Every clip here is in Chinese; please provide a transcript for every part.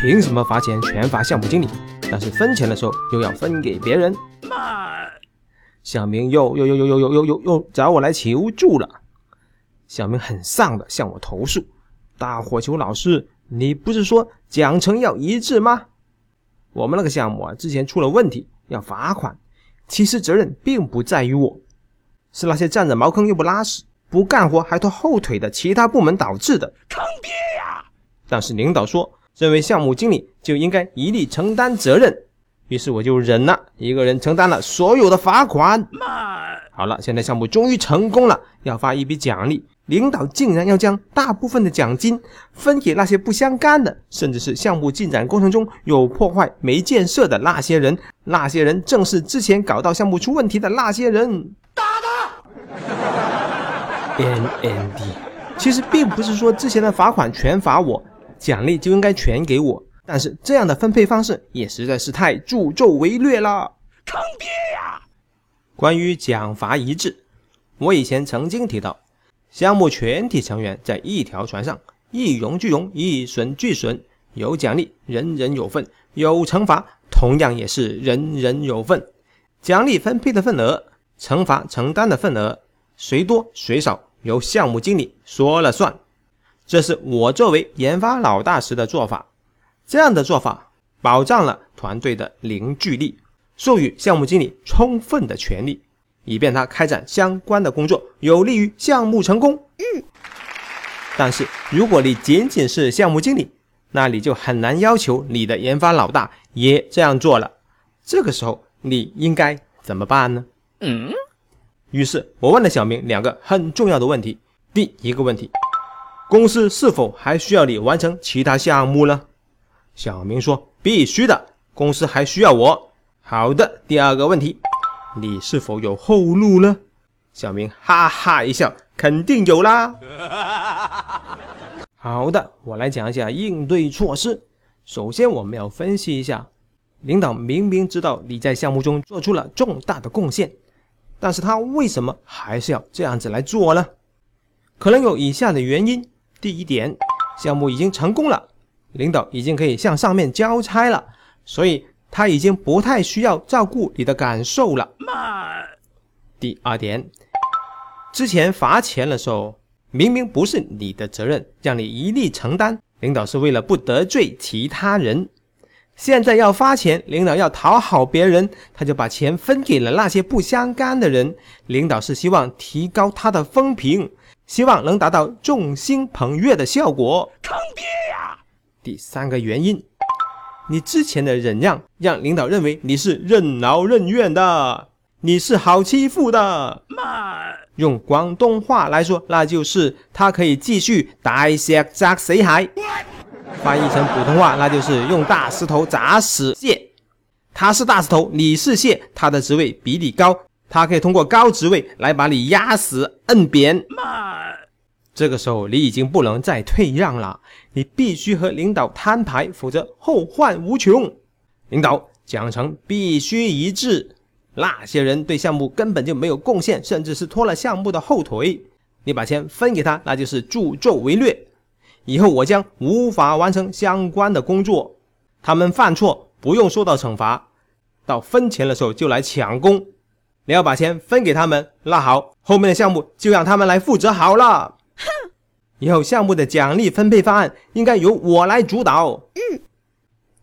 凭什么罚钱全罚项目经理，但是分钱的时候又要分给别人？小明又又又又又又又又又找我来求助了。小明很丧的向我投诉：“大火球老师，你不是说奖惩要一致吗？我们那个项目啊，之前出了问题要罚款，其实责任并不在于我，是那些占着茅坑又不拉屎、不干活还拖后腿的其他部门导致的。坑爹呀！但是领导说，认为项目经理就应该一力承担责任。”于是我就忍了，一个人承担了所有的罚款。好了，现在项目终于成功了，要发一笔奖励。领导竟然要将大部分的奖金分给那些不相干的，甚至是项目进展过程中有破坏、没建设的那些人。那些人正是之前搞到项目出问题的那些人。打他！N N D，其实并不是说之前的罚款全罚我，奖励就应该全给我。但是这样的分配方式也实在是太助纣为虐了，坑爹呀！关于奖罚一致，我以前曾经提到，项目全体成员在一条船上，一荣俱荣，一损俱损，有奖励人人有份，有惩罚同样也是人人有份。奖励分配的份额，惩罚承担的份额，谁多谁少由项目经理说了算。这是我作为研发老大时的做法。这样的做法保障了团队的凝聚力，授予项目经理充分的权利，以便他开展相关的工作，有利于项目成功。嗯，但是如果你仅仅是项目经理，那你就很难要求你的研发老大也这样做了。这个时候你应该怎么办呢？嗯，于是我问了小明两个很重要的问题。第一个问题，公司是否还需要你完成其他项目呢？小明说：“必须的，公司还需要我。”好的，第二个问题，你是否有后路呢？小明哈哈一笑：“肯定有啦。”好的，我来讲一下应对措施。首先，我们要分析一下，领导明明知道你在项目中做出了重大的贡献，但是他为什么还是要这样子来做呢？可能有以下的原因：第一点，项目已经成功了。领导已经可以向上面交差了，所以他已经不太需要照顾你的感受了。第二点，之前罚钱的时候，明明不是你的责任，让你一力承担，领导是为了不得罪其他人。现在要发钱，领导要讨好别人，他就把钱分给了那些不相干的人。领导是希望提高他的风评，希望能达到众星捧月的效果。坑爹呀！第三个原因，你之前的忍让让领导认为你是任劳任怨的，你是好欺负的。用广东话来说，那就是他可以继续大石砸死海。翻译成普通话，那就是用大石头砸死蟹。他是大石头，你是蟹，他的职位比你高，他可以通过高职位来把你压死、摁扁。这个时候，你已经不能再退让了，你必须和领导摊牌，否则后患无穷。领导奖惩必须一致。那些人对项目根本就没有贡献，甚至是拖了项目的后腿。你把钱分给他，那就是助纣为虐。以后我将无法完成相关的工作。他们犯错不用受到惩罚，到分钱的时候就来抢功。你要把钱分给他们，那好，后面的项目就让他们来负责好了。哼，以后项目的奖励分配方案应该由我来主导。嗯，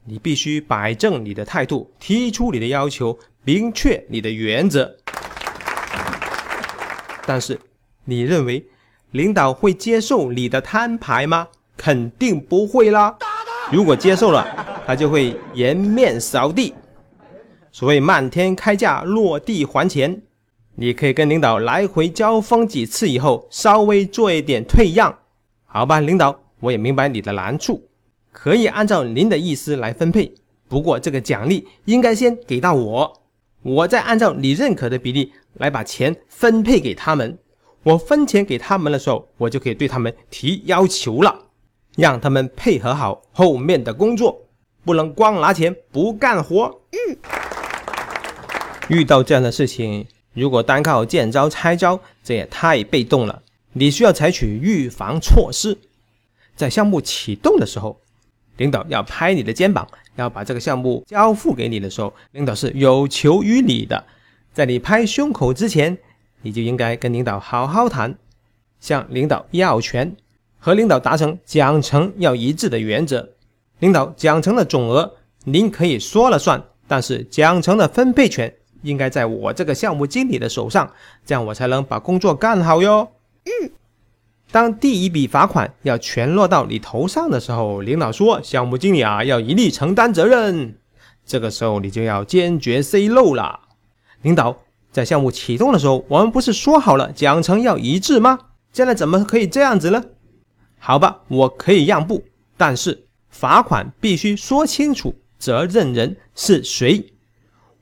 你必须摆正你的态度，提出你的要求，明确你的原则。但是，你认为领导会接受你的摊牌吗？肯定不会啦。如果接受了，他就会颜面扫地。所谓漫天开价，落地还钱。你可以跟领导来回交锋几次以后，稍微做一点退让，好吧？领导，我也明白你的难处，可以按照您的意思来分配。不过这个奖励应该先给到我，我再按照你认可的比例来把钱分配给他们。我分钱给他们的时候，我就可以对他们提要求了，让他们配合好后面的工作，不能光拿钱不干活。嗯，遇到这样的事情。如果单靠见招拆招，这也太被动了。你需要采取预防措施，在项目启动的时候，领导要拍你的肩膀，要把这个项目交付给你的时候，领导是有求于你的。在你拍胸口之前，你就应该跟领导好好谈，向领导要权，和领导达成奖惩要一致的原则。领导奖惩的总额您可以说了算，但是奖惩的分配权应该在我这个项目经理的手上，这样我才能把工作干好哟。嗯。当第一笔罚款要全落到你头上的时候，领导说：“项目经理啊，要一力承担责任。”这个时候你就要坚决 say no 了。领导，在项目启动的时候，我们不是说好了奖惩要一致吗？现在怎么可以这样子呢？好吧，我可以让步，但是罚款必须说清楚责任人是谁。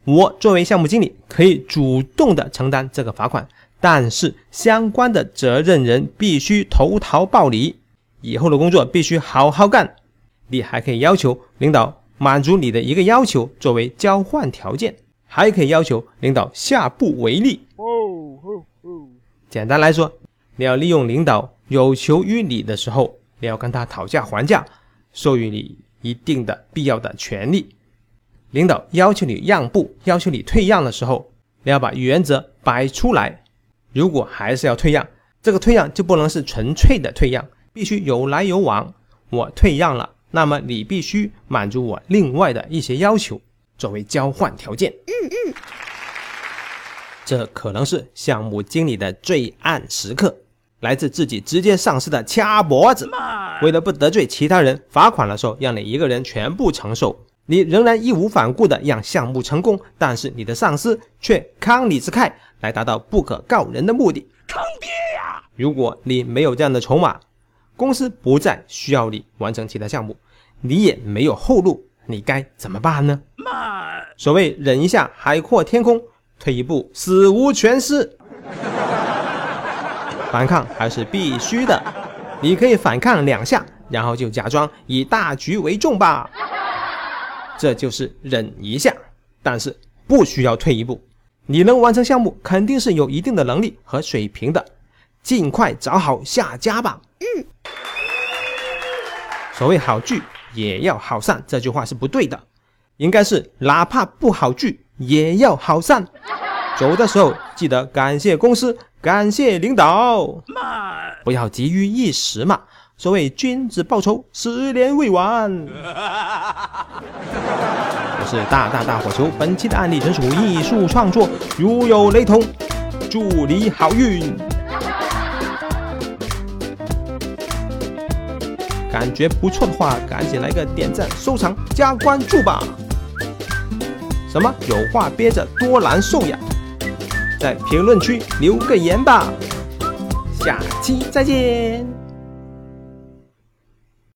我作为项目经理，可以主动的承担这个罚款。但是相关的责任人必须投桃报李，以后的工作必须好好干。你还可以要求领导满足你的一个要求作为交换条件，还可以要求领导下不为例。简单来说，你要利用领导有求于你的时候，你要跟他讨价还价，授予你一定的必要的权利。领导要求你让步、要求你退让的时候，你要把原则摆出来。如果还是要退让，这个退让就不能是纯粹的退让，必须有来有往。我退让了，那么你必须满足我另外的一些要求，作为交换条件。嗯嗯，这可能是项目经理的最暗时刻，来自自己直接上司的掐脖子。为了不得罪其他人，罚款的时候让你一个人全部承受，你仍然义无反顾的让项目成功，但是你的上司却康你之慨。来达到不可告人的目的，坑爹呀！如果你没有这样的筹码，公司不再需要你完成其他项目，你也没有后路，你该怎么办呢？慢。所谓忍一下海阔天空，退一步死无全尸。反抗还是必须的，你可以反抗两下，然后就假装以大局为重吧。这就是忍一下，但是不需要退一步。你能完成项目，肯定是有一定的能力和水平的，尽快找好下家吧。嗯。所谓好聚也要好散，这句话是不对的，应该是哪怕不好聚也要好散。走的时候记得感谢公司，感谢领导。慢，不要急于一时嘛。所谓君子报仇，十年未晚。我是大大大火球，本期的案例纯属艺术创作，如有雷同，祝你好运。感觉不错的话，赶紧来个点赞、收藏、加关注吧。什么有话憋着多难受呀？在评论区留个言吧。下期再见。